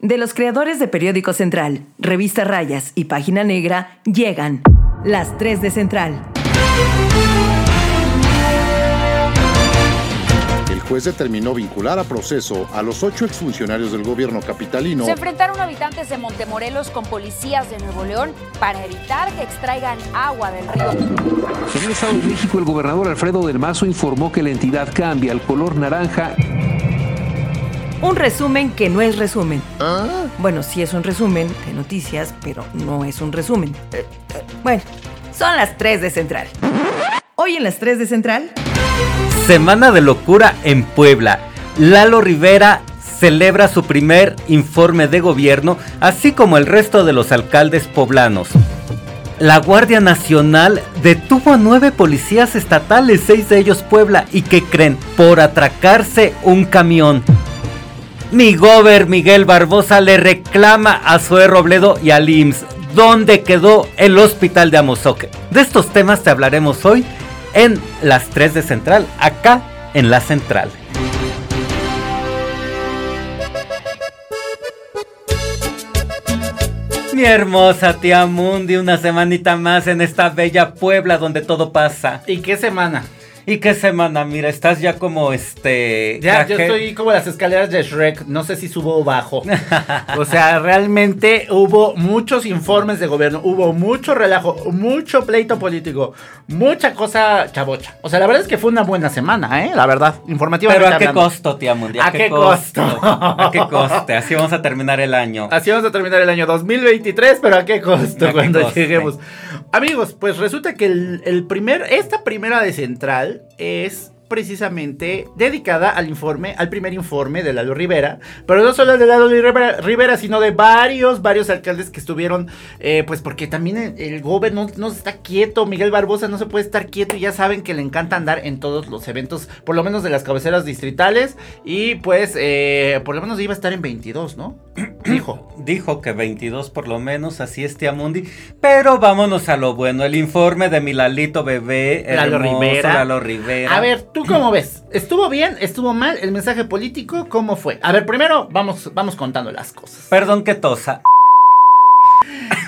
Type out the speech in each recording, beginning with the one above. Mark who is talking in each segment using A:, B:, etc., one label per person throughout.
A: De los creadores de Periódico Central, Revista Rayas y Página Negra, llegan las 3 de Central.
B: El juez determinó vincular a proceso a los ocho exfuncionarios del gobierno capitalino.
C: Se enfrentaron habitantes de Montemorelos con policías de Nuevo León para evitar que extraigan agua del río.
D: En el Estado de México, el gobernador Alfredo del Mazo informó que la entidad cambia al color naranja
A: un resumen que no es resumen. Bueno, sí es un resumen de noticias, pero no es un resumen. Eh, eh, bueno, son las 3 de Central. Hoy en las 3 de Central.
E: Semana de locura en Puebla. Lalo Rivera celebra su primer informe de gobierno, así como el resto de los alcaldes poblanos. La Guardia Nacional detuvo a nueve policías estatales, seis de ellos Puebla, y que creen por atracarse un camión. Mi gober Miguel Barbosa le reclama a Zoe Robledo y al IMSS dónde quedó el hospital de Amozoque. De estos temas te hablaremos hoy en las 3 de Central, acá en la Central. Mi hermosa tía Mundi, una semanita más en esta bella Puebla donde todo pasa.
F: ¿Y qué semana?
E: ¿Y qué semana? Mira, estás ya como este.
F: Ya, yo estoy como las escaleras de Shrek. No sé si subo o bajo. o sea, realmente hubo muchos informes de gobierno. Hubo mucho relajo, mucho pleito político, mucha cosa chabocha. O sea, la verdad es que fue una buena semana, ¿eh? La verdad, informativa.
E: Pero ¿a qué costo, tía Mundial?
F: ¿A, qué, costo?
E: ¿A qué coste? Así vamos a terminar el año.
F: Así vamos a terminar el año 2023, pero ¿a qué costo cuando lleguemos? Amigos, pues resulta que el primer, esta primera de Central es precisamente dedicada al informe, al primer informe de Lalo Rivera, pero no solo de Lalo Rivera, sino de varios, varios alcaldes que estuvieron, eh, pues porque también el, gobierno no, está quieto, Miguel Barbosa no se puede estar quieto y ya saben que le encanta andar en todos los eventos, por lo menos de las cabeceras distritales, y pues eh, por lo menos iba a estar en 22, ¿no?
E: Dijo. Dijo que 22 por lo menos, así es Mundi, pero vámonos a lo bueno, el informe de Milalito Bebé,
F: Lalo Rivera.
E: Lalo Rivera.
F: A ver, ¿Tú cómo ves? ¿Estuvo bien? ¿Estuvo mal? ¿El mensaje político cómo fue? A ver, primero vamos, vamos contando las cosas.
E: Perdón que tosa.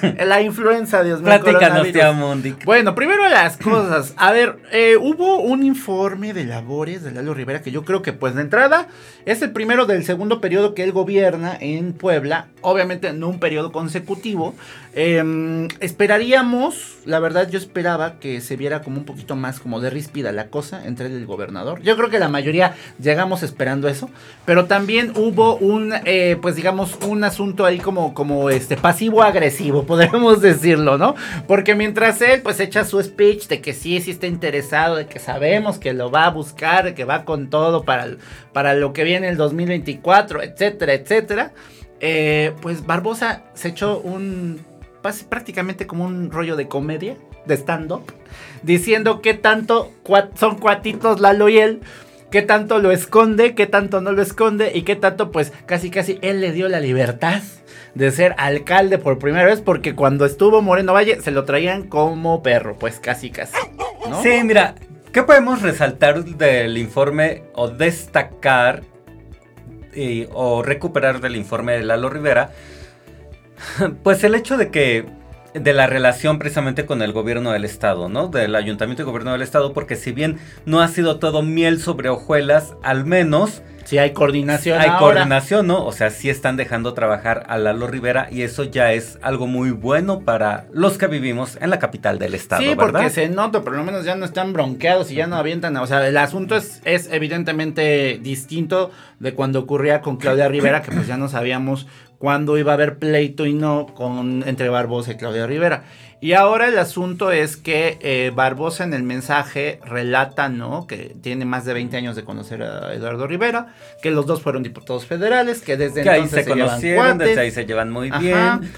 F: La influenza, Dios mío.
E: Platícanos, tía Mundi.
F: Bueno, primero las cosas. A ver, eh, hubo un informe de labores de Lalo Rivera que yo creo que, pues, de entrada, es el primero del segundo periodo que él gobierna en Puebla. Obviamente, no un periodo consecutivo. Em, esperaríamos, la verdad, yo esperaba que se viera como un poquito más como de ríspida la cosa entre el gobernador. Yo creo que la mayoría llegamos esperando eso. Pero también hubo un, eh, pues, digamos, un asunto ahí como, como este pasivo-agresivo podemos decirlo, ¿no? Porque mientras él pues echa su speech de que sí, sí está interesado, de que sabemos que lo va a buscar, que va con todo para, para lo que viene el 2024, etcétera, etcétera, eh, pues Barbosa se echó un prácticamente como un rollo de comedia, de stand-up, diciendo que tanto son cuatitos Lalo y él, que tanto lo esconde, que tanto no lo esconde y que tanto pues casi casi él le dio la libertad de ser alcalde por primera vez porque cuando estuvo Moreno Valle se lo traían como perro, pues casi casi.
E: Sí, mira, ¿qué podemos resaltar del informe o destacar o recuperar del informe de Lalo Rivera? Pues el hecho de que de la relación precisamente con el gobierno del estado, ¿no? Del ayuntamiento y gobierno del estado, porque si bien no ha sido todo miel sobre hojuelas, al menos
F: Sí hay coordinación.
E: Hay coordinación, ¿no? O sea, sí están dejando trabajar a Lalo Rivera y eso ya es algo muy bueno para los que vivimos en la capital del estado. Sí,
F: porque se nota, por lo menos ya no están bronqueados y ya no avientan. O sea, el asunto es, es evidentemente distinto de cuando ocurría con Claudia Rivera, que pues ya no sabíamos cuándo iba a haber pleito y no con entre Barbosa y Claudia Rivera. Y ahora el asunto es que eh, Barbosa en el mensaje relata, ¿no? Que tiene más de 20 años de conocer a Eduardo Rivera, que los dos fueron diputados federales, que desde
E: entonces ahí se, conocieron, desde ahí se llevan muy bien.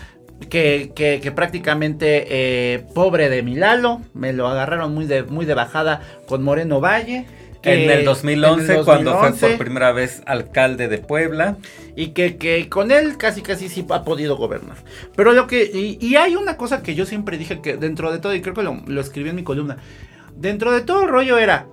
F: Que, que, prácticamente eh, pobre de Milalo, me lo agarraron muy de, muy de bajada con Moreno Valle
E: en, el 2011, cuando fue por primera vez alcalde de Puebla.
F: Y que, con él casi casi sí ha podido gobernar. Pero lo que. Y, hay una cosa que yo siempre dije que dentro de todo, y creo que lo, lo escribí en mi columna. Dentro de todo el rollo era.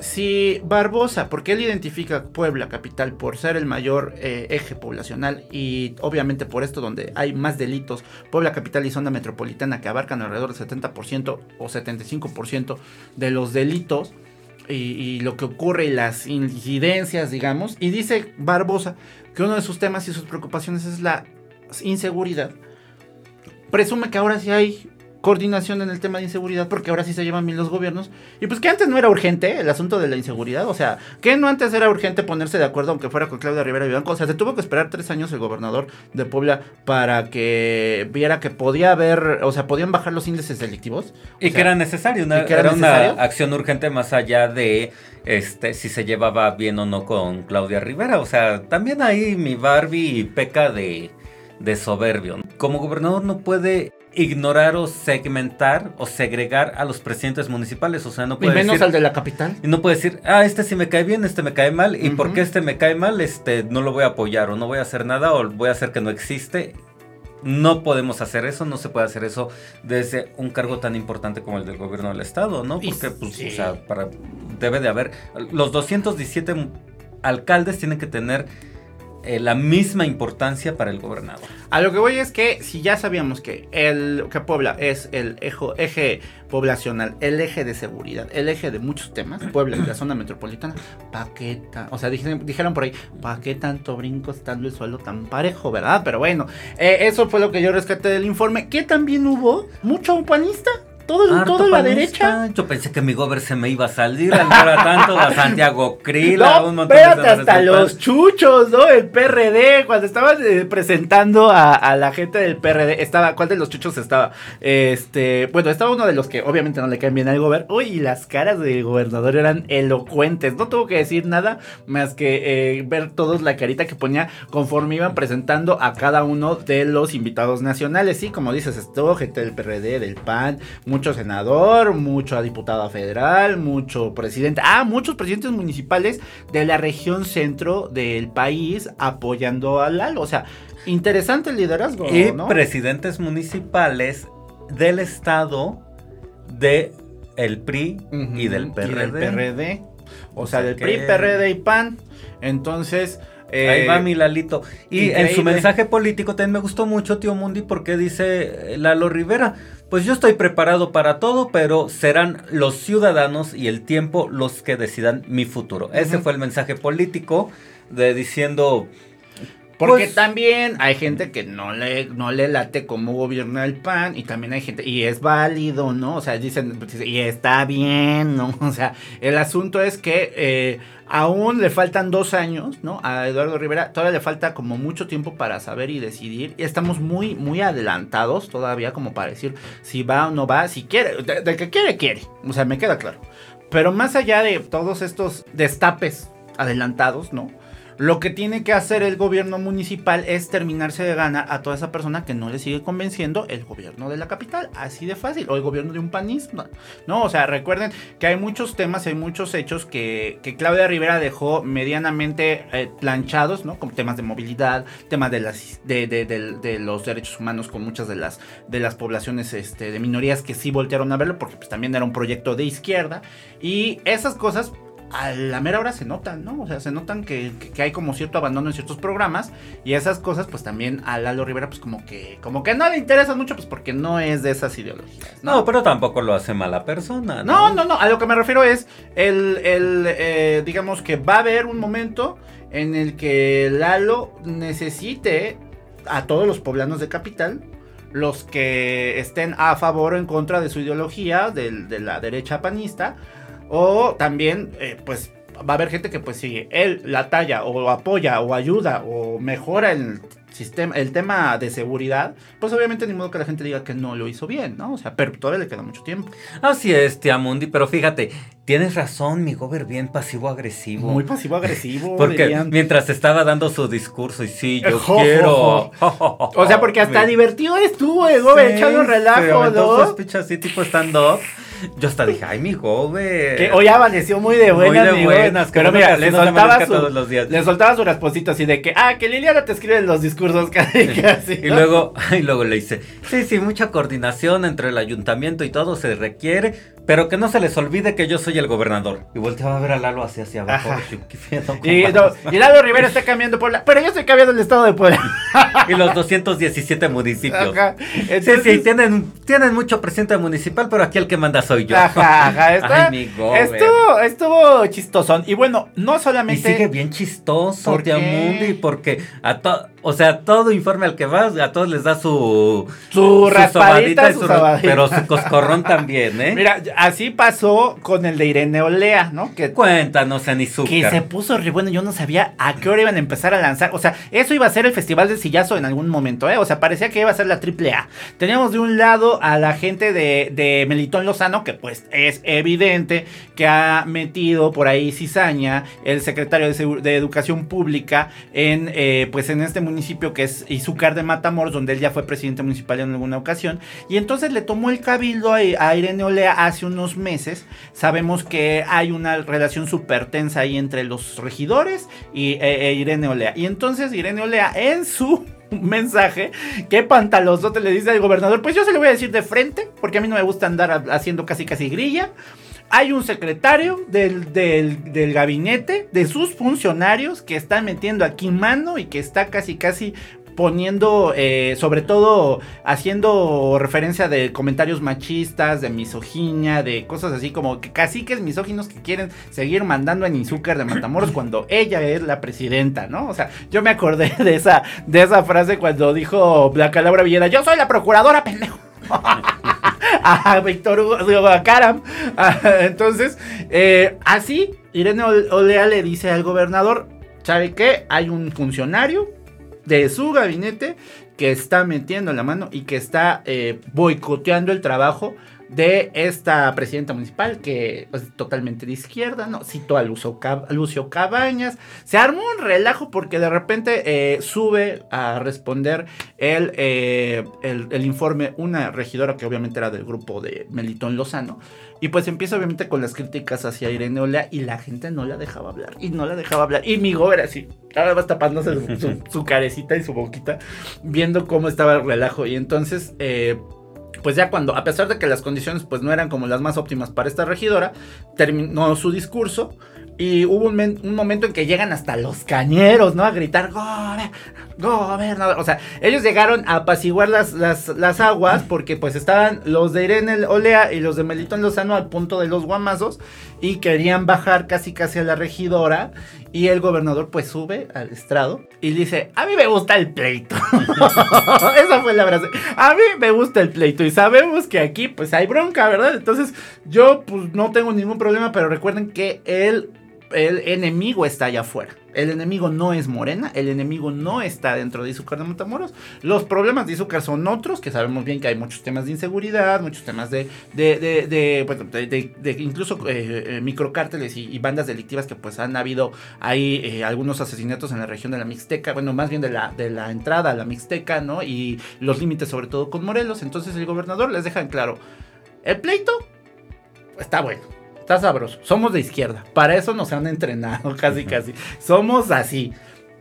F: si Barbosa, porque él identifica Puebla capital por ser el mayor eh, eje poblacional y obviamente por esto donde hay más delitos, Puebla capital y zona metropolitana que abarcan alrededor del 70% o 75% de los delitos y, y lo que ocurre las incidencias, digamos, y dice Barbosa que uno de sus temas y sus preocupaciones es la inseguridad. Presume que ahora sí hay coordinación en el tema de inseguridad, porque ahora sí se llevan bien los gobiernos. Y pues que antes no era urgente el asunto de la inseguridad. O sea, que no antes era urgente ponerse de acuerdo, aunque fuera con Claudia Rivera Vivanco. O sea, se tuvo que esperar tres años el gobernador de Puebla para que viera que podía haber, o sea, podían bajar los índices delictivos.
E: Y que era necesario, una,
F: y que era
E: era una
F: necesario.
E: acción urgente más allá de este si se llevaba bien o no con Claudia Rivera. O sea, también ahí mi Barbie peca de, de soberbio. Como gobernador no puede ignorar o segmentar o segregar a los presidentes municipales. O sea, no
F: Y
E: puede
F: menos
E: decir,
F: al de la capital.
E: y no puede decir, ah, este sí me cae bien, este me cae mal, y porque este me cae mal, este no lo voy a apoyar, o no voy a hacer nada, o voy a hacer que no existe. No podemos hacer eso, no se puede hacer eso desde un cargo tan importante como el del gobierno del estado, ¿no?
F: Y
E: Porque, pues,
F: sí.
E: o sea, para, debe de haber. Los 217 alcaldes tienen que tener eh, la misma importancia para el gobernador.
F: A lo que voy es que si ya sabíamos que el que Puebla es el eje, eje poblacional, el eje de seguridad, el eje de muchos temas, Puebla y la zona metropolitana, ¿pa' qué O sea, dijeron, dijeron por ahí, ¿pa' qué tanto brinco estando el suelo tan parejo, verdad? Pero bueno, eh, eso fue lo que yo rescaté del informe, que también hubo mucho panista, todo,
E: Harto
F: toda la derecha.
E: Yo pensé que mi gober se me iba a salir, al no era tanto, a Santiago Krill, a un montón de
F: espérate,
E: senadores
F: hasta los chuchos, ¿no? El PRD, cuando estaban eh, presentando a, a la gente del PRD, estaba, ¿cuál de los chuchos estaba? Este, bueno, estaba uno de los que obviamente no le caen bien al gobernador. Uy, y las caras del gobernador eran elocuentes. No tuvo que decir nada más que eh, ver todos la carita que ponía conforme iban presentando a cada uno de los invitados nacionales. Sí, como dices, estuvo gente del PRD, del PAN, mucho senador, mucho diputada federal, mucho presidente. Ah, muchos presidentes municipales de la región centro del país apoyando a Lalo. O sea, interesante el liderazgo,
E: y
F: ¿no?
E: presidentes municipales del estado de el PRI y del PRD.
F: PRD. O sea,
E: sea
F: del
E: que-
F: PRI, PRD y PAN. Entonces. eh,
E: Ahí va mi Lalito. Y en su mensaje político también me gustó mucho, tío Mundi, porque dice eh, Lalo Rivera, pues yo estoy preparado para todo, pero serán los ciudadanos y el tiempo los que decidan mi futuro. Ese fue el mensaje político de diciendo,
F: Porque
E: Pues-
F: también hay gente que no le, no le late cómo gobierna el PAN y también hay gente, y es válido, ¿no? O sea, dicen, pues, y está bien, ¿no? O sea, el asunto es que eh, aún le faltan dos años, ¿no? A Eduardo Rivera todavía le falta como mucho tiempo para saber y decidir. Y estamos muy, muy adelantados todavía como para decir si va o no va, si quiere, de, de que quiere, quiere. O sea, me queda claro. Pero más allá de todos estos destapes adelantados, ¿no? Lo que tiene que hacer el gobierno municipal es terminarse de gana a toda esa persona que no le sigue convenciendo el gobierno de la capital. Así de fácil. O el gobierno de un panismo. No, o sea, recuerden que hay muchos temas, hay muchos hechos que, que Claudia Rivera dejó medianamente eh, planchados, ¿no? Como temas de movilidad, temas de los derechos humanos con muchas de las, de las poblaciones este, de minorías que sí voltearon a verlo, porque pues, también era un proyecto de izquierda. Y esas cosas a la mera hora se notan, ¿no? O sea, se notan que, que- hay como cierto abandono en ciertos programas y esas cosas pues también a Lalo Rivera pues como que como que no le interesan mucho pues porque no es de esas ideologías, ¿no?
E: no, pero tampoco lo hace mala persona.
F: No, no, no, a lo que me refiero es el, el, eh, digamos que va a haber un momento en el que Lalo necesite a todos los poblanos de capital, los que estén a favor o en contra de su ideología, de, la derecha panista, o también, eh, pues, va a haber gente que, pues, si él la talla o apoya o ayuda o mejora el sistema, el tema de seguridad, pues obviamente ni modo que la gente diga que no lo hizo bien, ¿no? O sea, pero todavía le queda mucho tiempo.
E: Así es, tía Mundi, pero fíjate, tienes razón, mi gober bien pasivo-agresivo.
F: Muy pasivo-agresivo.
E: Porque
F: dirían.
E: mientras estaba dando su discurso y sí, yo
F: Jo, jo,
E: quiero.
F: O sea, porque hasta divertido estuvo el Gobe
E: Sí,
F: echando relajo, ¿no?
E: speech así tipo stand-up. Yo hasta dije, ay, mi gobe.
F: Que hoy amaneció muy de
E: Muy
F: buenas,
E: de
F: mi Gobe.
E: buenas,
F: Pero mira, le soltaba su,
E: todos los días.
F: le soltaba su rasposito así de que, ah, que Liliana te escribe los discursos casi, casi.
E: Y luego, y luego le dice, sí, sí, mucha coordinación entre el ayuntamiento y todo se requiere, Pero que no se les olvide que yo soy el gobernador. Y volteaba a ver a Lalo hacia, hacia abajo.
F: Ajá.
E: Yo, ¿qué pedo,
F: Y, no, y Lalo Rivera está cambiando Puebla. Pero yo estoy cambiando el estado de Puebla.
E: Y los 217 municipios.
F: Ajá.
E: Sí, sí, tienen, tienen mucho presidente municipal, pero aquí el que manda soy yo.
F: Ajá, ajá. Está,
E: Ay, mi
F: estuvo, estuvo chistosón. Y bueno, no
E: Y
F: solamente.
E: sigue bien chistoso,
F: ¿Por
E: porque a to- o sea, todo informe al que vas, a todos les da su,
F: Su raspadita,
E: sobadita y
F: su
E: su pero su coscorrón también, ¿eh?
F: Mira, así pasó con el de Irene Olea, ¿no? Que
E: Cuéntanos,
F: Que se puso re bueno, yo no sabía a qué hora iban a empezar a lanzar. O sea, eso iba a ser el Festival del Sillazo en algún momento, ¿eh? O sea, parecía que iba a ser la triple A. Teníamos de un lado a la gente de, de Melitón Lozano, que pues es evidente que ha metido por ahí cizaña, el secretario de, Segu- de Educación Pública, en eh, pues en este municipio que es Izúcar de Matamoros, donde él ya fue presidente municipal en alguna ocasión. Y entonces le tomó el cabildo a, Irene Olea hace unos meses. Sabemos que hay una relación súper tensa ahí entre los regidores y e- e Irene Olea. Y entonces Irene Olea en su mensaje, qué pantalosote le dice al gobernador, pues yo se lo voy a decir de frente, porque a mí no me gusta andar ha- haciendo casi casi grilla. Hay un secretario del, del- del gabinete, de sus funcionarios, que está metiendo aquí mano y que está casi casi poniendo, eh, sobre todo haciendo referencia de comentarios machistas, de misoginia, de cosas así como que caciques misóginos que quieren seguir mandando en Izúcar de Matamoros cuando ella es la presidenta, ¿no? O sea, yo me acordé de esa, de esa frase cuando dijo la Calabra Villeda, yo soy la procuradora, pendejo. a Víctor Hugo, a Karam. Ah, Entonces, eh, así, Irene Ol- Olea le dice al gobernador, ¿sabe qué? Hay un funcionario de su gabinete que está metiendo la mano y que está eh, boicoteando el trabajo de esta presidenta municipal que es totalmente de izquierda, ¿no? Citó a Lucio, Lucio Cabañas. Se armó un relajo porque de repente eh, sube a responder el, eh, el, el informe una regidora que obviamente era del grupo de Melitón Lozano. Y pues empieza obviamente con las críticas hacia Irene Olea y la gente no la dejaba hablar. Y no la dejaba hablar. Y mi gober así, ahora vas tapándose su, su- su carecita y su boquita, viendo cómo estaba el relajo. Y entonces, eh, pues ya cuando, a pesar de que las condiciones pues no eran como las más óptimas para esta regidora, terminó su discurso. Y hubo un, un momento en que llegan hasta los cañeros, ¿no? A gritar, "Gober- gobernador. O sea, ellos llegaron a apaciguar las, las, las aguas porque pues estaban los de Irene Olea y los de Melitón Lozano al punto de los guamazos y querían bajar casi casi a la regidora. Y el gobernador pues sube al estrado y dice, a mí me gusta el pleito. Esa fue la frase. A mí me gusta el pleito y sabemos que aquí pues hay bronca, ¿verdad? Entonces yo pues no tengo ningún problema, pero recuerden que el, el enemigo está allá afuera. El enemigo no es Morena, el enemigo no está dentro de Izúcar de Matamoros. Los problemas de Izúcar son otros, que sabemos bien que hay muchos temas de inseguridad, muchos temas de, de, de, de, bueno, de- incluso eh, eh, microcárteles y, y bandas delictivas que pues han habido ahí eh, algunos asesinatos en la región de la Mixteca, bueno, más bien de la, de la entrada a la Mixteca, ¿no? Y los límites sobre todo con Morelos. Entonces el gobernador les deja en claro, el pleito está bueno. Está sabroso. Somos de izquierda. Para eso nos han entrenado, casi, casi. Somos así.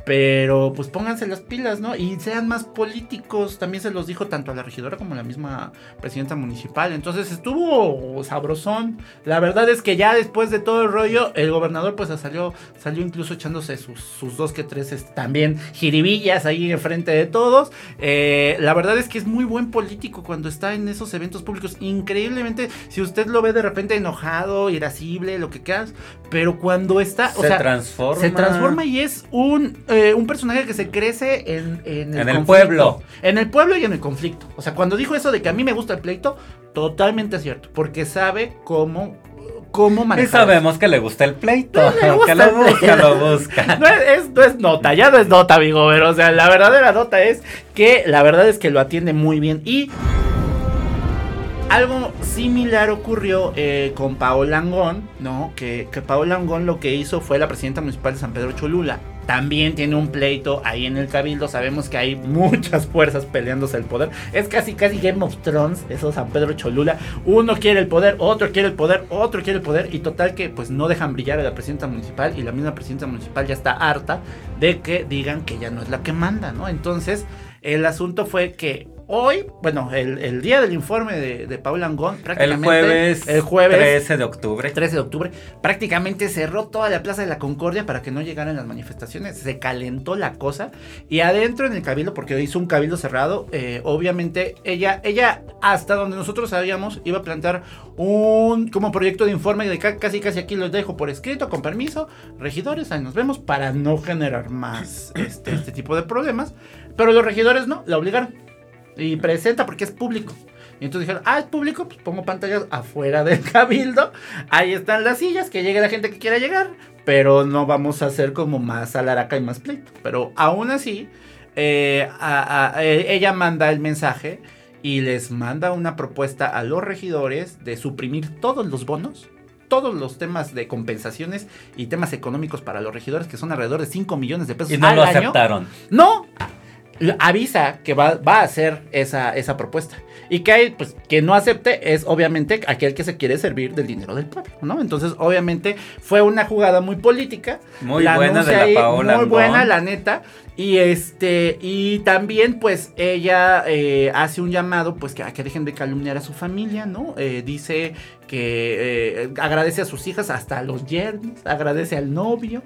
F: Pero pues pónganse las pilas, ¿no? Y sean más políticos. También se los dijo tanto a la regidora como a la misma presidenta municipal. Entonces estuvo sabrosón. La verdad es que ya después de todo el rollo, el gobernador pues salió, salió incluso echándose sus, sus dos que tres este, también jiribillas ahí enfrente de todos. Eh, la verdad es que es muy buen político cuando está en esos eventos públicos. Increíblemente, si usted lo ve de repente enojado, irascible, lo que quieras. Pero cuando está... o
E: se
F: sea,
E: transforma.
F: se transforma y es un, eh, un personaje que se crece en, en el,
E: En el
F: conflicto.
E: pueblo.
F: En el pueblo y en el conflicto. O sea, cuando dijo eso de que a mí me gusta el pleito, totalmente cierto. Porque sabe cómo, cómo
E: Y
F: manejar.
E: sabemos que le gusta el pleito.
F: No, le gusta
E: que lo busca, lo busca.
F: No es, es- no es nota, ya no es nota, amigo, pero o sea, la verdadera nota es que la verdad es que lo atiende muy bien y algo similar ocurrió eh, con Paola Angón, ¿no? Que, que Paola Angón lo que hizo fue la presidenta municipal de San Pedro Cholula. También tiene un pleito ahí en el cabildo. Sabemos que hay muchas fuerzas peleándose el poder. Es casi, casi Game of Thrones, eso San Pedro Cholula. Uno quiere el poder, otro quiere el poder, otro quiere el poder. Y total que pues no dejan brillar a la presidenta municipal. Y la misma presidenta municipal ya está harta de que digan que ya no es la que manda, ¿no? Entonces, el asunto fue que hoy, bueno, el, el día del informe de, de Paula Angón,
E: El
F: prácticamente.
E: jueves,
F: el jueves
E: 13 de octubre.
F: 13 de octubre, prácticamente cerró toda la Plaza de la Concordia para que no llegaran las manifestaciones. Se calentó la cosa. Y adentro en el cabildo, porque hizo un cabildo cerrado, eh, obviamente ella, ella, hasta donde nosotros sabíamos, iba a plantear un como proyecto de informe de ca- casi casi aquí los dejo por escrito, con permiso, regidores, ahí nos vemos, para no generar más este, este tipo de problemas. Pero los regidores no, la obligaron. Y presenta porque es público. Y entonces dijeron, ah, es público, pues pongo pantallas afuera del cabildo. Ahí están las sillas, que llegue la gente que quiera llegar. Pero no vamos a hacer como más alaraca y más pleito. Pero aún así, eh, a- a- eh, ella manda el mensaje y les manda una propuesta a los regidores de suprimir todos los bonos. Todos los temas de compensaciones y temas económicos para los regidores, que son alrededor de 5 millones de pesos
E: Y no
F: al
E: lo
F: año.
E: aceptaron.
F: No, avisa que va, va a hacer esa, esa propuesta. Y que hay, pues, que no acepte es obviamente aquel que se quiere servir del dinero del pueblo, ¿no? Entonces, obviamente, fue una jugada muy política.
E: Muy
F: La
E: buena de la Paola
F: Muy buena, la neta. Y este, y también, pues, ella eh, hace un llamado, pues, que, a que dejen de calumniar a su familia, ¿no? Eh, dice que eh, agradece a sus hijas, hasta a los yernos, agradece al novio.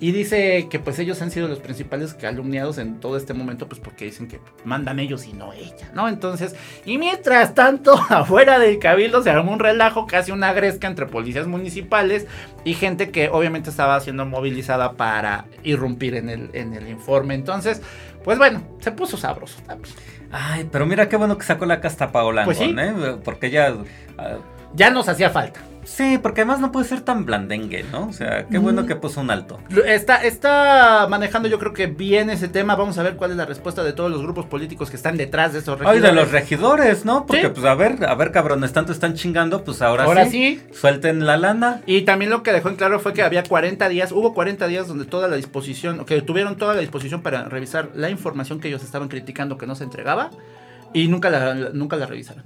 F: Y dice que, pues, ellos han sido los principales calumniados en todo este momento, pues, porque dicen que mandan ellos y no ella, ¿no? Entonces, y mientras tanto, afuera del cabildo se armó un relajo, casi una gresca entre policías municipales y gente que obviamente estaba siendo movilizada para irrumpir en el, en el informe. Entonces, pues bueno, se puso sabroso también.
E: Ay, pero mira qué bueno que sacó la casta Paola
F: Pues
E: ¿eh? Porque ella... ah,
F: Ya nos hacía falta.
E: Sí, porque además no puede ser tan blandengue, ¿no? O sea, qué
F: Mm.
E: bueno que puso un alto.
F: Está, está manejando yo creo que bien ese tema. Vamos a ver cuál es la respuesta de todos los grupos políticos que están detrás de esos
E: Ay, de los
F: regidores.
E: regidores, ¿no? Porque,
F: Sí.
E: pues, a ver, a ver, cabrones, tanto están chingando, pues ahora,
F: Ahora
E: sí.
F: sí.
E: Suelten la lana.
F: Y también lo que dejó en claro fue que había 40 días, hubo 40 días donde toda la disposición, que tuvieron toda la disposición para revisar la información que ellos estaban criticando que no se entregaba y nunca la, nunca la revisaron.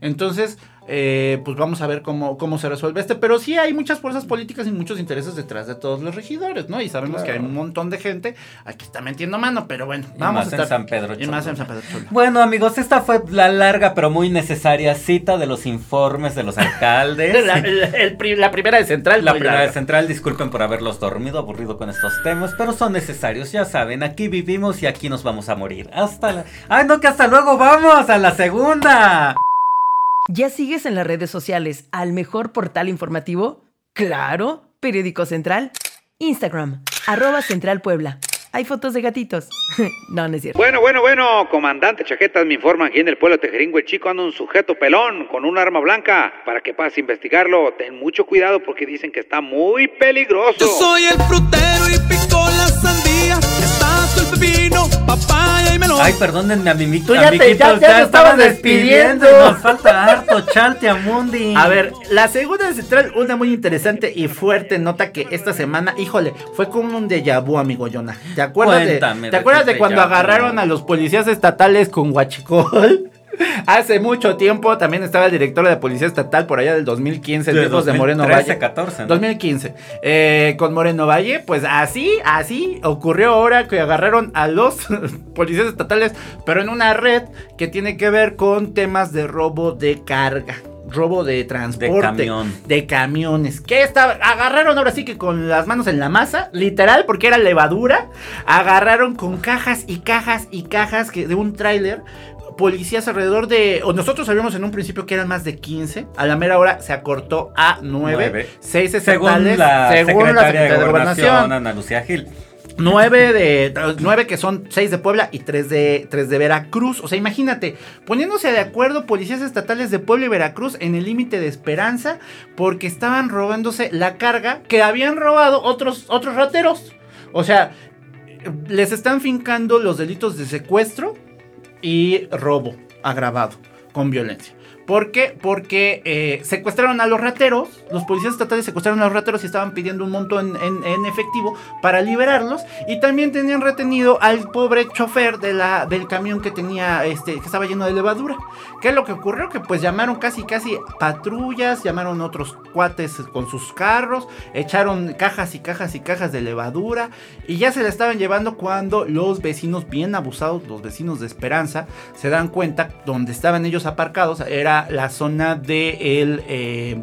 F: Entonces, eh, pues vamos a ver cómo, cómo se resuelve este. Pero sí hay muchas fuerzas políticas y muchos intereses detrás de todos los regidores, ¿no? Y sabemos que hay un montón de gente aquí está metiendo mano, pero bueno,
E: Y
F: vamos
E: más
F: a
E: en
F: estar.
E: San Pedro
F: Y más en San Pedro Cholula.
E: Bueno, amigos, esta fue la larga pero muy necesaria cita de los informes de los alcaldes.
F: La, el- el pri- la primera de central.
E: La primera de
F: larga.
E: central, disculpen por haberlos dormido, aburrido con estos temas, pero son necesarios, ya saben, aquí vivimos y aquí nos vamos a morir. Hasta la... ¡Ay, no, que hasta luego vamos! ¡A la segunda!
A: ¿Ya sigues en las redes sociales al mejor portal informativo? Claro, Periódico Central. Instagram, arroba Central Puebla. Hay fotos de gatitos. no, no es cierto.
G: Bueno, bueno, bueno, comandante Chaquetas me informan que en el pueblo Tejeringo el chico anda un sujeto pelón con un arma blanca. Para que puedas investigarlo, ten mucho cuidado porque dicen que está muy peligroso.
H: Yo soy el frutero y pico la sandía. El pepino, papaya y melón.
E: Ay, perdónenme a mi mi-
F: Tú ya te- ya- ya estabas despidiendo.
E: Nos falta harto, chalte a Mundi.
F: A ver, la segunda de central, una muy interesante y fuerte nota que esta semana, híjole, fue como un déjà vu, amigo Jonah. ¿Te acuerdas
E: Cuéntame
F: de,
E: de
F: ¿te acuerdas
E: tu
F: de cuando agarraron a los policías estatales con Huachicol? Hace mucho tiempo también estaba el director de la Policía Estatal por allá del 2015,
E: De
F: de Moreno
E: 2013,
F: Valle.
E: 14, ¿no?
F: 2015. eh, con Moreno Valle, pues así, así ocurrió ahora que agarraron a los policías estatales, pero en una red que tiene que ver con temas de robo de carga. Robo de transporte.
E: camión.
F: De camiones. Que estaba, agarraron ahora sí que con las manos en la masa, literal, porque era levadura. Agarraron con cajas y cajas y cajas que, de un tráiler. Policías alrededor de. O nosotros sabíamos en un principio que eran más de 15. A la mera hora se acortó a 9.
E: Nueve.
F: 6
E: según
F: estatales.
E: la
F: según
E: secretaria
F: la Secretaría
E: de Gobernación, Ana Lucía Gil.
F: 9 de 9 que son 6 de Puebla y 3 de 3 de Veracruz. O sea, imagínate, poniéndose de acuerdo policías estatales de Puebla y Veracruz en el límite de Esperanza porque estaban robándose la carga que habían robado otros otros rateros. O sea, les están fincando los delitos de secuestro y robo agravado con violencia. ¿Por qué? Porque eh, secuestraron a los rateros, los policías estatales secuestraron a los rateros y estaban pidiendo un monto en, efectivo para liberarlos. Y también tenían retenido al pobre chofer de la, del camión que tenía, este, que estaba lleno de levadura. ¿Qué es lo que ocurrió? Que pues llamaron casi, casi patrullas, llamaron otros cuates con sus carros, echaron cajas y cajas y cajas de levadura y ya se la estaban llevando cuando los vecinos bien abusados, los vecinos de Esperanza, se dan cuenta donde estaban ellos aparcados, era la zona de el, eh,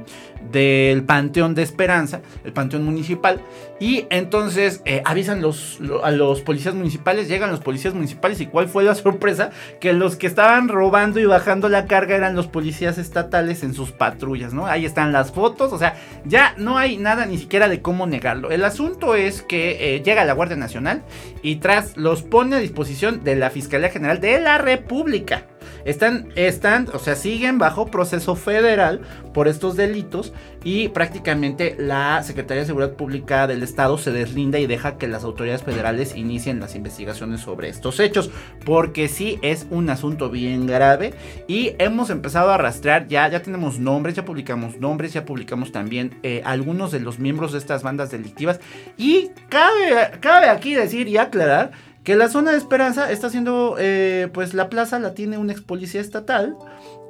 F: del Panteón de Esperanza, el Panteón Municipal, y entonces eh, avisan los, lo- a los policías municipales, llegan los policías municipales y cuál fue la sorpresa, que los que estaban robando y bajando la carga eran los policías estatales en sus patrullas, ¿no? Ahí están las fotos, o sea, ya no hay nada ni siquiera de cómo negarlo. El asunto es que eh, llega la Guardia Nacional y tras los pone a disposición de la Fiscalía General de la República. Están, están, o sea, siguen bajo proceso federal por estos delitos y prácticamente la Secretaría de Seguridad Pública del Estado se deslinda y deja que las autoridades federales inicien las investigaciones sobre estos hechos, porque sí es un asunto bien grave y hemos empezado a rastrear, ya, ya tenemos nombres, ya publicamos nombres, ya publicamos también eh, algunos de los miembros de estas bandas delictivas y cabe, cabe aquí decir y aclarar que la zona de Esperanza está siendo, eh, pues la plaza la tiene un ex policía estatal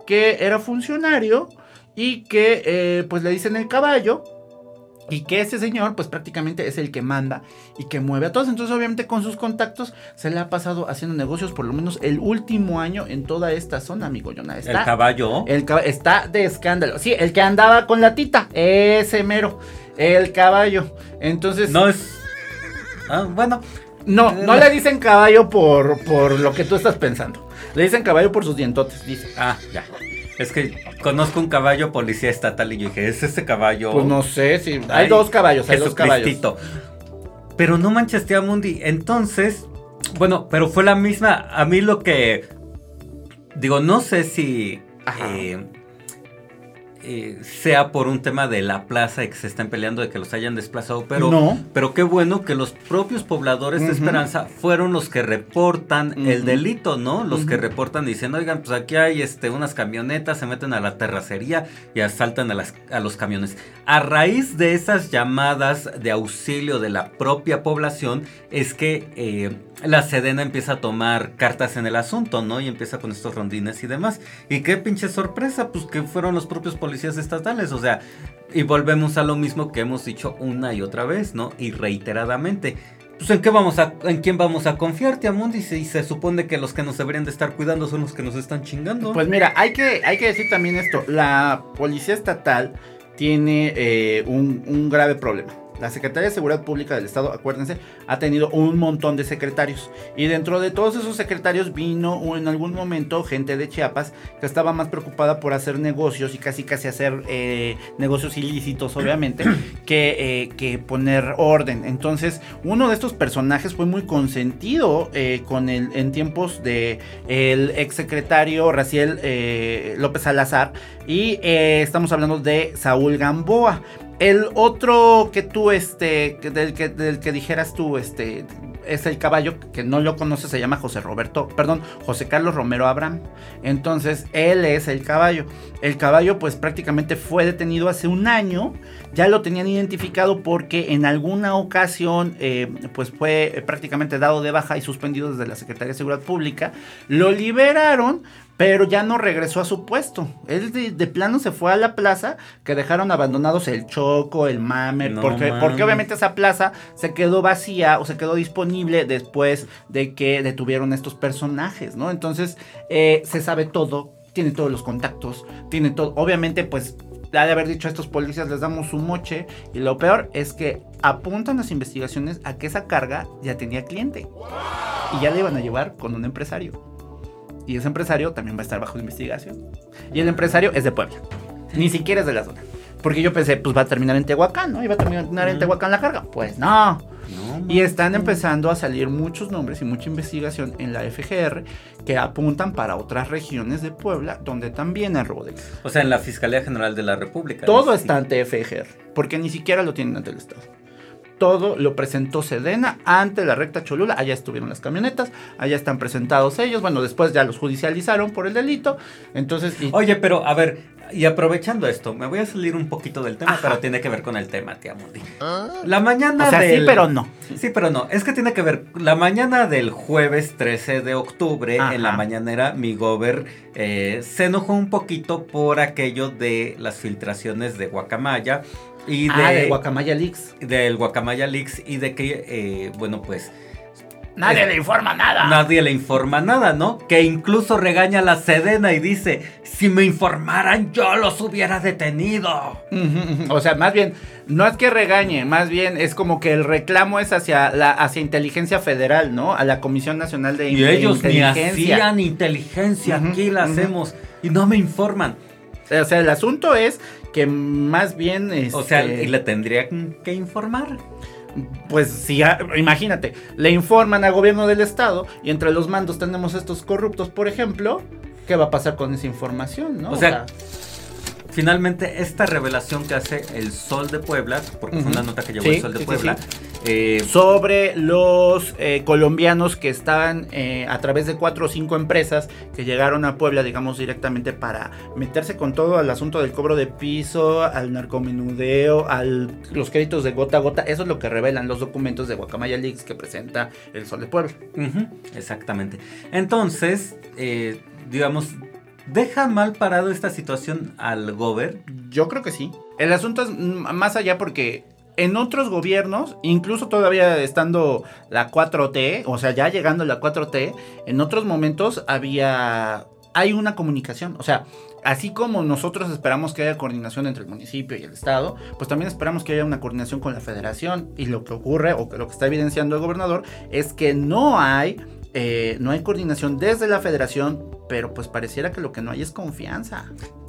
F: que era funcionario y que eh, pues le dicen el caballo y que ese señor pues prácticamente es el que manda y que mueve a todos. Entonces obviamente con sus contactos se le ha pasado haciendo negocios por lo menos el último año en toda esta zona, amigo Jonah. Está,
E: El caballo.
F: el cab- está de escándalo. Sí, el que andaba con la tita, ese mero, el caballo. Entonces...
E: No es. Ah, bueno.
F: No, no le dicen caballo por, por lo que tú estás pensando. Le dicen caballo por sus dientotes, dice.
E: Ah, ya. Es que conozco un caballo policía estatal y yo dije, ¿es este caballo?
F: Pues no sé, si hay
E: Ay,
F: dos caballos, hay dos caballos.
E: Pero no manches, tía Mundi. Entonces, bueno, pero fue la misma. A mí lo que. Digo, no sé si.
F: Ajá.
E: eh, eh, sea por un tema de la plaza y que se están peleando de que los hayan desplazado, pero,
F: No.
E: pero qué bueno que los propios pobladores de. Esperanza fueron los que reportan el delito, ¿no? Los que reportan dicen, oigan, pues aquí hay este, unas camionetas, se meten a la terracería y asaltan a, las, a los camiones. A raíz de esas llamadas de auxilio de la propia población es que eh, la Sedena empieza a tomar cartas en el asunto, ¿no? Y empieza con estos rondines y demás. Y qué pinche sorpresa, pues que fueron los propios policías estatales, o sea, y volvemos a lo mismo que hemos dicho una y otra vez, ¿no? Y reiteradamente. Pues en qué vamos a, en quién vamos a confiar, tía Mundi, si se supone que los que nos deberían de estar cuidando son los que nos están chingando.
F: Pues mira, hay que, hay que decir también esto. La policía estatal tiene eh, un, un grave problema. La Secretaría de Seguridad Pública del Estado, acuérdense, ha tenido un montón de secretarios. Y dentro de todos esos secretarios vino en algún momento gente de Chiapas que estaba más preocupada por hacer negocios y casi casi hacer eh, negocios ilícitos, obviamente, que, eh, que poner orden. Entonces, uno de estos personajes fue muy consentido eh, con el, en tiempos de el exsecretario Raciel López Salazar. Y estamos hablando de Saúl Gamboa. El otro que tú, este, del, que, del que dijeras tú, este, es el caballo, que no lo conoces, se llama José Roberto, perdón, José Carlos Romero Abraham. Entonces, él es el caballo. El caballo, pues prácticamente fue detenido hace un año. Ya lo tenían identificado porque en alguna ocasión, eh, pues fue eh, prácticamente dado de baja y suspendido desde la Secretaría de Seguridad Pública. Lo liberaron, pero ya no regresó a su puesto. Él de, de plano se fue a la plaza que dejaron abandonados el Choco, el Mamer,
E: No
F: porque,
E: mames.
F: porque obviamente esa plaza se quedó vacía o se quedó disponible después de que detuvieron a estos personajes, ¿no? Entonces eh, se sabe todo, tiene todos los contactos, tiene todo. Obviamente, pues ha de haber dicho a estos policías les damos su moche y lo peor es que apuntan las investigaciones a que esa carga ya tenía cliente y ya le iban a llevar con un empresario. Y ese empresario también va a estar bajo investigación. Y el empresario es de Puebla. Ni siquiera es de la zona. Porque yo pensé, pues va a terminar en Tehuacán, ¿no? Iba a terminar en Tehuacán la carga. Pues no.
E: No,
F: Y están empezando a salir muchos nombres y mucha investigación en la FGR que apuntan para otras regiones de Puebla donde también hay robo de.
E: O sea, en la Fiscalía General de la República.
F: Todo
E: dices.
F: está ante FGR, porque ni siquiera lo tienen ante el Estado. Todo lo presentó Sedena ante la recta Cholula. Allá estuvieron las camionetas, allá están presentados ellos. Bueno, después ya los judicializaron por el delito. Entonces,
E: Oye, pero a ver, y aprovechando esto, me voy a salir un poquito del tema,
F: Ajá.
E: pero tiene que ver con el tema, tía Mundi. La mañana
F: o sea, sí,
E: del...
F: pero no.
E: Sí, pero no. Es que tiene que ver. La mañana del jueves 13 de octubre,
F: Ajá.
E: en la mañanera, mi gober eh, se enojó un poquito por aquello de las filtraciones de Guacamaya y de,
F: Ah, de Guacamaya Leaks.
E: del Guacamaya Leaks y de que, eh, bueno, pues
F: Nadie
E: Eh,
F: le informa nada.
E: nadie le informa nada, ¿no? Que incluso regaña a la Sedena y dice, si me informaran yo los hubiera detenido.
F: O sea, más bien, no es que regañe, más bien es como que el reclamo es hacia la hacia inteligencia federal, ¿no? A la Comisión Nacional de,
E: Y
F: de
E: ellos ni
F: Inteligencia.
E: hacían inteligencia, aquí la hacemos y no me informan.
F: O sea, el asunto es que más bien.
E: O sea,
F: este,
E: y le tendrían que informar.
F: Pues si, imagínate, le informan al gobierno del estado y entre los mandos tenemos estos corruptos, por ejemplo, ¿qué va a pasar con esa información, no?
E: O sea, Finalmente, esta revelación que hace el Sol de Puebla, porque fue
F: Ujú.
E: una nota que llevó
F: Sí,
E: el Sol de
F: sí,
E: Puebla,
F: sí.
E: eh,
F: sobre los eh, colombianos que estaban eh, a través de cuatro o cinco empresas que llegaron a Puebla, digamos, directamente para meterse con todo al asunto del cobro de piso, al narcomenudeo, a los créditos de gota a gota. Eso es lo que revelan los documentos de Guacamaya Leaks que presenta el Sol de Puebla.
E: Exactamente. Entonces, eh, digamos, ¿deja mal parado esta situación al gober?
F: Yo creo que sí. El asunto es más allá porque en otros gobiernos, incluso todavía estando la 4T, o sea, ya llegando la 4T, en otros momentos había... Hay una comunicación, o sea, así como nosotros esperamos que haya coordinación entre el municipio y el estado, pues también esperamos que haya una coordinación con la federación. Y lo que ocurre, o que lo que está evidenciando el gobernador, es que no hay, eh, no hay coordinación desde la federación, pero pues pareciera que lo que no hay es confianza.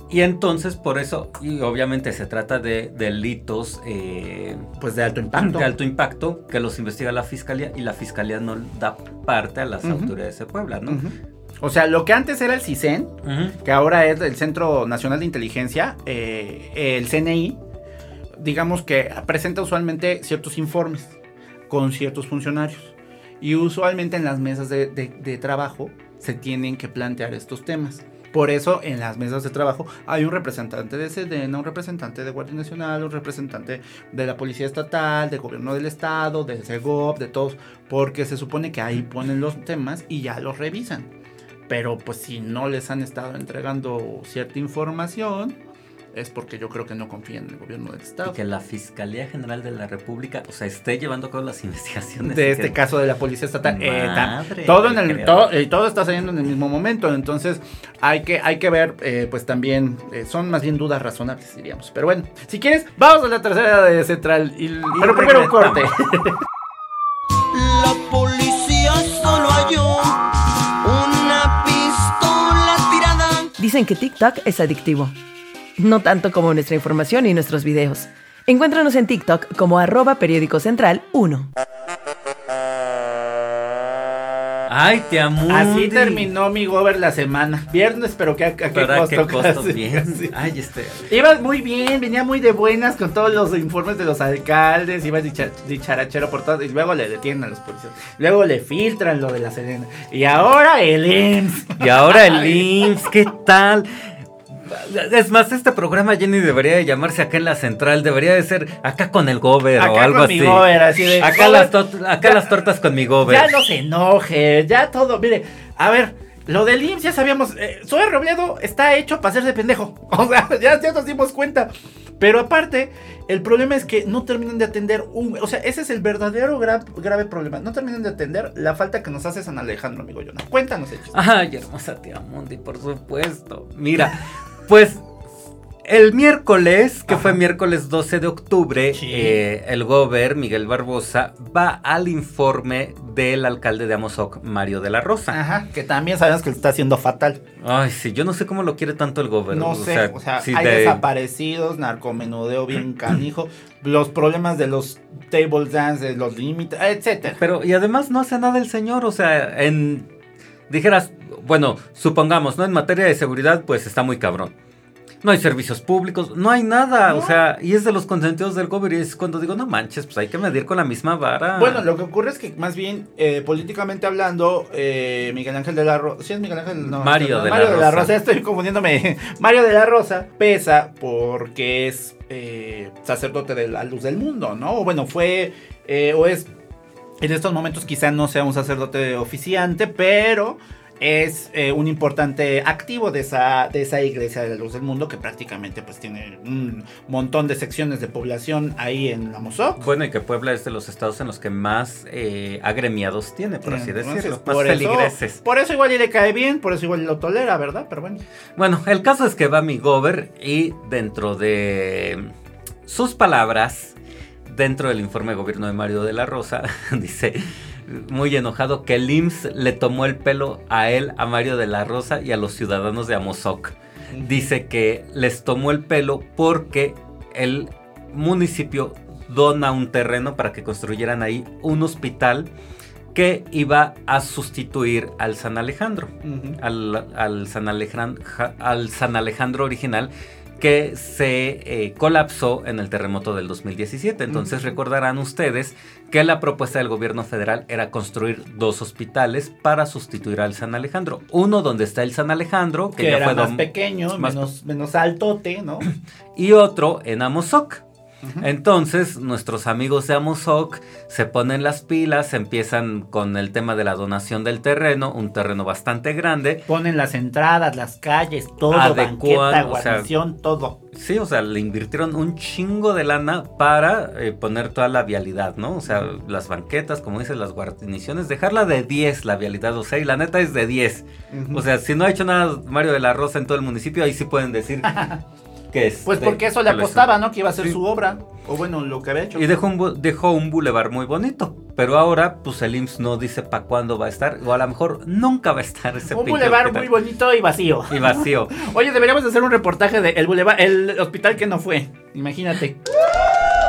E: Y entonces, por eso, y obviamente se trata de delitos eh,
F: Pues de alto impacto.
E: de alto impacto que los investiga la fiscalía y la fiscalía no da parte a las autoridades de Puebla, ¿no?
F: O sea, lo que antes era el CISEN, que ahora es el Centro Nacional de Inteligencia, eh, el CNI, digamos que presenta usualmente ciertos informes con ciertos funcionarios. Y usualmente en las mesas de, trabajo se tienen que plantear estos temas. Por eso en las mesas de trabajo hay un representante de Sedena, un representante de Guardia Nacional, un representante de la Policía Estatal, del Gobierno del Estado, del CEGOP, de todos, porque se supone que ahí ponen los temas y ya los revisan. Pero pues si no les han estado entregando cierta información, es porque yo creo que no confían en el gobierno del
E: Y
F: estado.
E: que la Fiscalía General de la República, o sea, esté llevando a cabo las investigaciones.
F: De
E: y
F: este
E: que-
F: caso de la policía estatal. eh,
E: Madre
F: todo, en el, todo, eh, todo está saliendo en el mismo momento. Entonces hay que, hay que ver, eh, pues también, eh, son más bien dudas razonables, diríamos. Pero bueno, si quieres, vamos a la tercera de Central. y- pero primero un corte.
H: La policía solo halló una pistola tirada.
A: Dicen que TikTok es adictivo. No tanto como nuestra información y nuestros videos. Encuéntranos en TikTok como arroba periódico central 1.
E: Ay, te amo.
F: Así terminó mi gober la semana. Viernes, pero que a, a qué
E: ¿Para
F: costo.
E: qué costo?
F: casi,
E: Bien.
F: casi.
E: Ay, este.
F: Iba muy bien, venía muy de buenas con todos los informes de los alcaldes, iba dicha- dicharachero por todo, y luego le detienen a los policías. Luego le filtran lo de la Serena. Y ahora el IMSS.
E: Y ahora el IMSS, ¿qué tal? Es más, este programa Jenny debería de llamarse acá en la central, debería de ser acá con el gober o algo
F: con
E: así.
F: mi gober, así de,
E: acá
F: "Gober,
E: las, tot- acá
F: ya-
E: las tortas con mi gober.
F: Ya no se enoje, ya todo. Mire, a ver, lo del IMSS ya sabíamos. Eh, Zoe Robledo está hecho para hacerse pendejo. O sea, ya, ya nos dimos cuenta. Pero aparte, el problema es que no terminan de atender un. O sea, ese es el verdadero gra- grave problema. No terminan de atender la falta que nos hace San Alejandro, amigo Jonah. Cuéntanos hechos.
E: Ay, hermosa tía Mundi, por supuesto. Mira, pues el miércoles, que fue miércoles 12 de octubre,
F: Sí.
E: eh, el gober Miguel Barbosa va al informe del alcalde de Amozoc, Mario de la Rosa.
F: Ajá, que también sabemos que lo está haciendo fatal.
E: Ay, sí, yo no sé cómo lo quiere tanto el gober.
F: No sé, o sea,
E: sí,
F: hay
E: de-
F: desaparecidos, narcomenudeo bien canijo, los problemas de los table dance, de los límites, etcétera.
E: Pero, y además no hace nada el señor, o sea, en... Dijeras, bueno, supongamos, ¿no? En materia de seguridad, pues está muy cabrón. No hay servicios públicos, no hay nada, o sea, y es de los consentidos del gobierno y es cuando digo, no manches, pues hay que medir con la misma vara.
F: Bueno, lo que ocurre es que más bien, eh, políticamente hablando, eh, Miguel Ángel de la Rosa, ¿sí es Miguel Ángel? No,
E: Mario
F: no,
E: de la
F: Mario de la
E: Rosa.
F: Estoy confundiéndome. Mario de la Rosa pesa porque es eh, sacerdote de la luz del mundo, ¿no? O bueno, fue, o es, en estos momentos quizá no sea un sacerdote oficiante, pero es eh, un importante activo de esa, de esa iglesia de la luz del mundo que prácticamente pues tiene un montón de secciones de población ahí en la Mozoc.
E: Bueno, y que Puebla es de los estados en los que más eh, agremiados tiene, por así
F: Entonces,
E: decirlo, más
F: por eso- por eso igual y le cae bien, por eso igual lo tolera, ¿verdad? Pero bueno.
E: Bueno, el caso es que va mi gober y dentro de sus palabras, dentro del informe de gobierno de Mario de la Rosa, dice muy enojado que el IMSS le tomó el pelo a él, a Mario de la Rosa y a los ciudadanos de Amozoc. Dice que les tomó el pelo porque el municipio dona un terreno para que construyeran ahí un hospital que iba a sustituir al San Alejandro al, al San Alejandro, al San Alejandro original que se eh, colapsó en el terremoto del 2017. Entonces recordarán ustedes que la propuesta del gobierno federal era construir dos hospitales para sustituir al San Alejandro. Uno donde está el San Alejandro, que,
F: Que
E: ya
F: era
E: fue
F: más pequeño,
E: más
F: menos, menos altote, ¿no?
E: y otro en Amozoc. Entonces, nuestros amigos de Amozoc se ponen las pilas, empiezan con el tema de la donación del terreno, un terreno bastante grande.
F: Ponen las entradas, las calles, todo,
E: Adecuan,
F: banqueta,
E: o sea,
F: guarnición, todo.
E: Sí, o sea, le invirtieron un chingo de lana para eh, poner toda la vialidad, ¿no? O sea, las banquetas, como dices, las guarniciones, dejarla de 10 la vialidad, o sea, y la neta es de 10.
F: Ujú.
E: O sea, si no ha hecho nada Mario de la Rosa en todo el municipio, ahí sí pueden decir que es.
F: Pues
E: de-
F: porque eso le apostaba, ¿no? Que iba a ser
E: Sí.
F: su obra. O bueno, lo que había hecho.
E: Y dejó un, dejó un bulevar muy bonito. Pero ahora, pues el IMSS no dice para cuándo va a estar. O a lo mejor nunca va a estar ese
F: Un bulevar muy bonito y vacío.
E: Y vacío.
F: Oye, deberíamos hacer un reportaje de el bulevar, el hospital que no fue. Imagínate.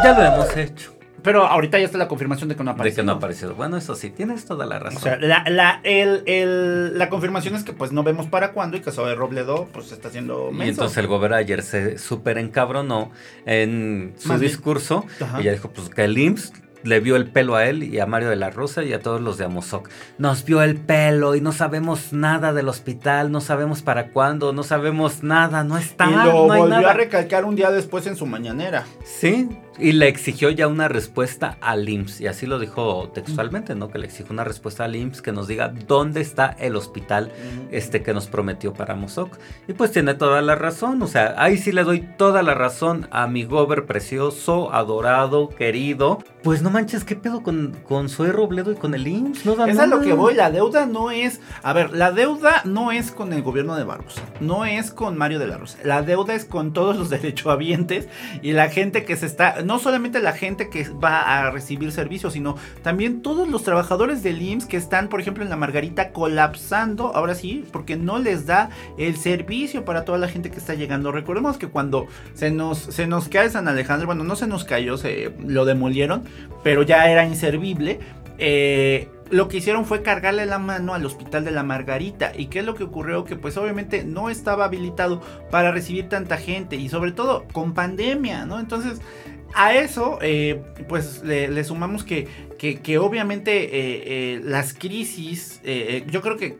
E: ya lo hemos hecho.
F: Pero ahorita ya está la confirmación de que no
E: De
F: apareció.
E: que no ha aparecido. Bueno, eso sí, tienes toda la razón.
F: O sea, la, la, el, el- la confirmación es que pues no vemos para cuándo y que sobre Robledo pues está haciendo
E: Y
F: menso.
E: entonces el gobernador ayer se súper encabronó en su
F: Más
E: discurso. Y ya dijo pues que el IMSS le vio el pelo a él y a Mario de la Rosa y a todos los de Amozoc. Nos vio el pelo y no sabemos nada del hospital, no sabemos para cuándo, no sabemos nada, no está,
F: y lo
E: no hay
F: volvió
E: nada.
F: a recalcar un día después en su mañanera.
E: Sí, y le exigió ya una respuesta al IMSS. Y así lo dijo textualmente, ¿no? Que le exigió una respuesta al IMSS que nos diga dónde está el hospital este que nos prometió para Mozoc. Y pues tiene toda la razón. O sea, ahí sí le doy toda la razón a mi gober precioso, adorado, querido. Pues no manches, ¿qué pedo con, con Zoe Robledo y con el IMSS? No
F: Es a lo que voy, la deuda no es, a ver, la deuda no es con el gobierno de Barbosa, no es con Mario de la Rosa, la deuda es con todos los derechohabientes y la gente que se está, no solamente la gente que va a recibir servicios, sino también todos los trabajadores del IMSS que están, por ejemplo, en la Margarita colapsando, ahora sí, porque no les da el servicio para toda la gente que está llegando. Recordemos que cuando se nos, se nos cae San Alejandro, bueno, no se nos cayó, se lo demolieron, pero ya era inservible. Eh, lo que hicieron fue cargarle la mano al hospital de la Margarita. ¿Y qué es lo que ocurrió? Que pues obviamente no estaba habilitado para recibir tanta gente y sobre todo con pandemia, ¿no? Entonces a eso eh, pues le, le sumamos que, que, obviamente eh, eh, las crisis, eh, eh, yo creo que,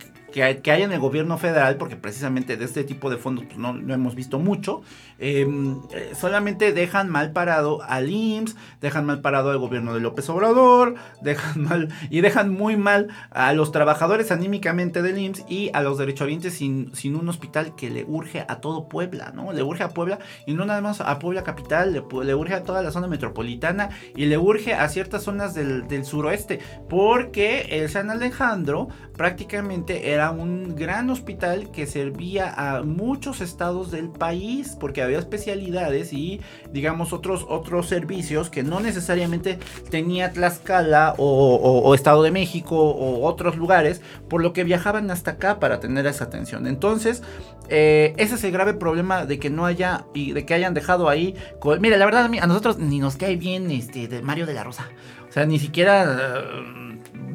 F: que, hay, en el gobierno federal, porque precisamente de este tipo de fondos pues, no, no hemos visto mucho, eh, eh, solamente dejan mal parado al IMSS, dejan mal parado al gobierno de López Obrador, dejan mal y dejan muy mal a los trabajadores anímicamente del IMSS y a los derechohabientes sin, sin un hospital que le urge a todo Puebla, ¿no? Le urge a Puebla y no nada más a Puebla capital, le, le urge a toda la zona metropolitana y le urge a ciertas zonas del, del suroeste, porque el San Alejandro prácticamente era un gran hospital que servía a muchos estados del país, porque había especialidades y digamos otros, otros servicios que no necesariamente tenía Tlaxcala o, Estado de México o otros lugares, por lo que viajaban hasta acá para tener esa atención. Entonces, eh, ese es el grave problema de que no haya y de que hayan dejado ahí. Mira, la verdad a, mí- a nosotros ni nos cae bien este de Mario de la Rosa. O sea, ni siquiera eh,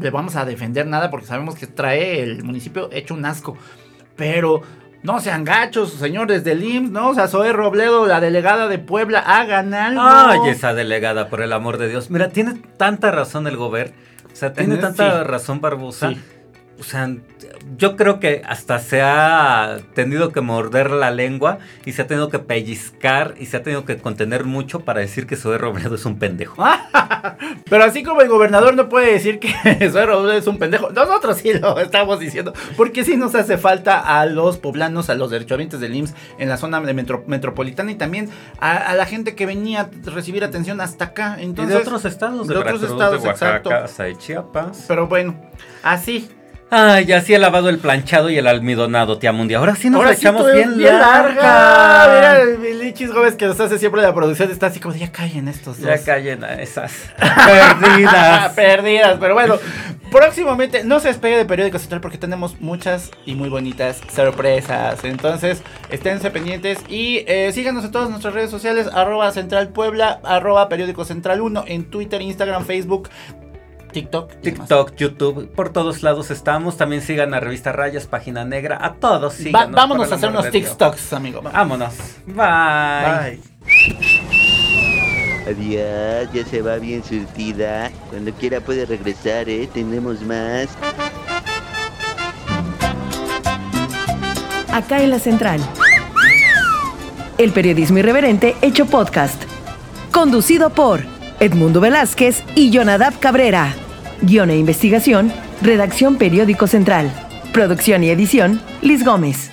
F: le vamos a defender nada porque sabemos que trae el municipio hecho un asco. Pero No sean gachos, señores del IMSS, ¿no? O sea, Zoe Robledo, la delegada de Puebla, hagan algo.
E: Ay, esa delegada, por el amor de Dios. Mira, tiene tanta razón el gobierno. O sea, tiene
F: En-
E: tanta
F: sí.
E: razón Barbosa.
F: Sí.
E: O sea, yo creo que hasta se ha tenido que morder la lengua y se ha tenido que pellizcar y se ha tenido que contener mucho para decir que Zoe Robledo es un pendejo.
F: Pero así como el gobernador no puede decir que Zoe Robledo es un pendejo, nosotros sí lo estamos diciendo. Porque sí nos hace falta a los poblanos, a los derechohabientes del IMSS en la zona de metro- metropolitana y también a, a la gente que venía a recibir atención hasta acá.
E: y de otros estados, de,
F: de otros estados,
E: de Oaxaca,
F: exacto.
E: hasta de Chiapas.
F: Pero bueno, así.
E: Ay, así he lavado el planchado y el almidonado, tía Mundi. Ahora sí nos
F: Ahora
E: la
F: sí
E: echamos bien,
F: bien
E: larga.
F: larga. Mira, mi Lichis Gómez que nos hace siempre la producción está así como de, ya callen estos dos.
E: Ya callen a esas perdidas.
F: Perdidas, pero bueno, próximamente no se despegue de Periódico Central porque tenemos muchas y muy bonitas sorpresas. Entonces, esténse pendientes y eh, síganos en todas nuestras redes sociales, arroba Central Puebla, arroba Periódico Central 1, en Twitter, Instagram, Facebook, TikTok.
E: TikTok, YouTube, por todos lados estamos. También sigan a Revista Rayas, Página Negra. A todos
F: Va- vámonos a hacer unos. TikToks, amigo.
E: Vámonos. Bye.
F: Bye.
I: Adiós, ya se va bien surtida. Cuando quiera puede regresar, ¿eh? Tenemos más.
A: Acá en la central. El periodismo irreverente hecho podcast. Conducido por Edmundo Velázquez y Jonadab Cabrera. Guión e investigación, redacción Periódico Central. Producción y edición, Liz Gómez.